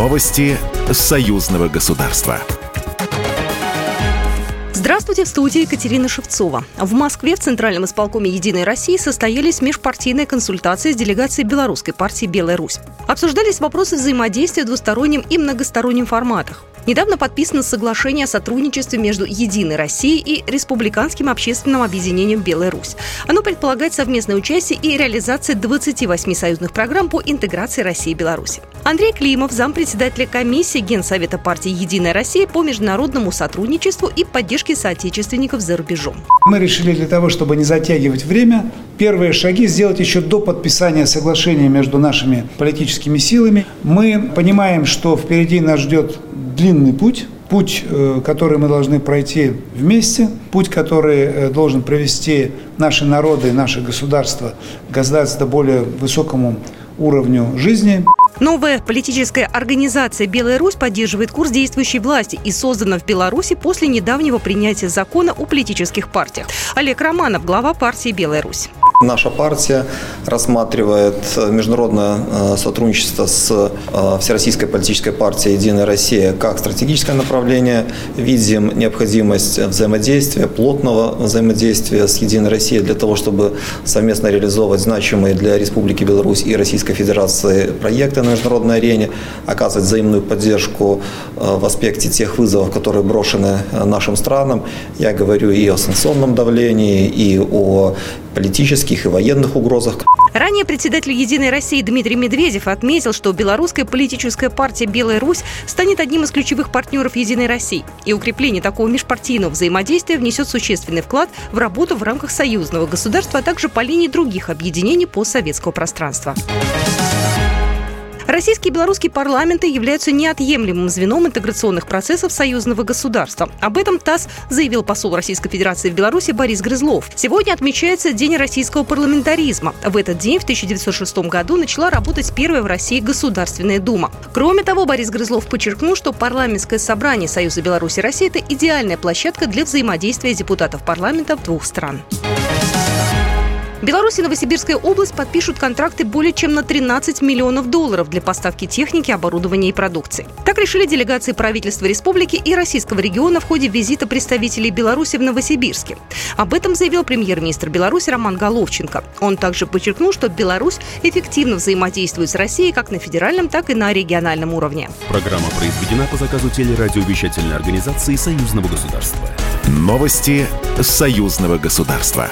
Новости союзного государства. Здравствуйте, в студии Екатерина Шевцова. В Москве в Центральном исполкоме «Единой России» состоялись межпартийные консультации с делегацией Белорусской партии «Белая Русь». Обсуждались вопросы взаимодействия в двустороннем и многостороннем форматах. Недавно подписано соглашение о сотрудничестве между «Единой Россией» и Республиканским общественным объединением «Белая Русь». Оно предполагает совместное участие и реализацию 28 союзных программ по интеграции России и Беларуси. Андрей Климов, зампредседателя комиссии Генсовета партии «Единая Россия» по международному сотрудничеству и поддержке соотечественников за рубежом. Мы решили для того, чтобы не затягивать время, первые шаги сделать еще до подписания соглашения между нашими политическими силами. Мы понимаем, что впереди нас ждет длинный путь, путь, э, который мы должны пройти вместе, путь, который э, должен привести наши народы, наше государство к государству более высокому уровню жизни. Новая политическая организация «Белая Русь» поддерживает курс действующей власти и создана в Беларуси после недавнего принятия закона о политических партиях. Олег Романов, глава партии «Белая Русь». Наша партия рассматривает международное э, сотрудничество с э, Всероссийской политической партией «Единая Россия» как стратегическое направление. Видим необходимость взаимодействия, плотного взаимодействия с «Единой Россией» для того, чтобы совместно реализовывать значимые для Республики Беларусь и Российской Федерации проекты на международной арене, оказывать взаимную поддержку э, в аспекте тех вызовов, которые брошены нашим странам. Я говорю и о санкционном давлении, и о политических и военных угрозах. Ранее председатель «Единой России» Дмитрий Медведев отметил, что белорусская политическая партия «Белая Русь» станет одним из ключевых партнеров «Единой России». И укрепление такого межпартийного взаимодействия внесет существенный вклад в работу в рамках союзного государства, а также по линии других объединений постсоветского пространства. Российские и белорусские парламенты являются неотъемлемым звеном интеграционных процессов союзного государства. Об этом ТАСС заявил посол Российской Федерации в Беларуси Борис Грызлов. Сегодня отмечается День российского парламентаризма. В этот день, в 1906 году, начала работать первая в России Государственная Дума. Кроме того, Борис Грызлов подчеркнул, что парламентское собрание Союза Беларуси и России – это идеальная площадка для взаимодействия депутатов парламентов двух стран. Беларусь и Новосибирская область подпишут контракты более чем на 13 миллионов долларов для поставки техники, оборудования и продукции. Так решили делегации правительства республики и российского региона в ходе визита представителей Беларуси в Новосибирске. Об этом заявил премьер-министр Беларуси Роман Головченко. Он также подчеркнул, что Беларусь эффективно взаимодействует с Россией как на федеральном, так и на региональном уровне. Программа произведена по заказу телерадиовещательной организации Союзного государства. Новости Союзного государства.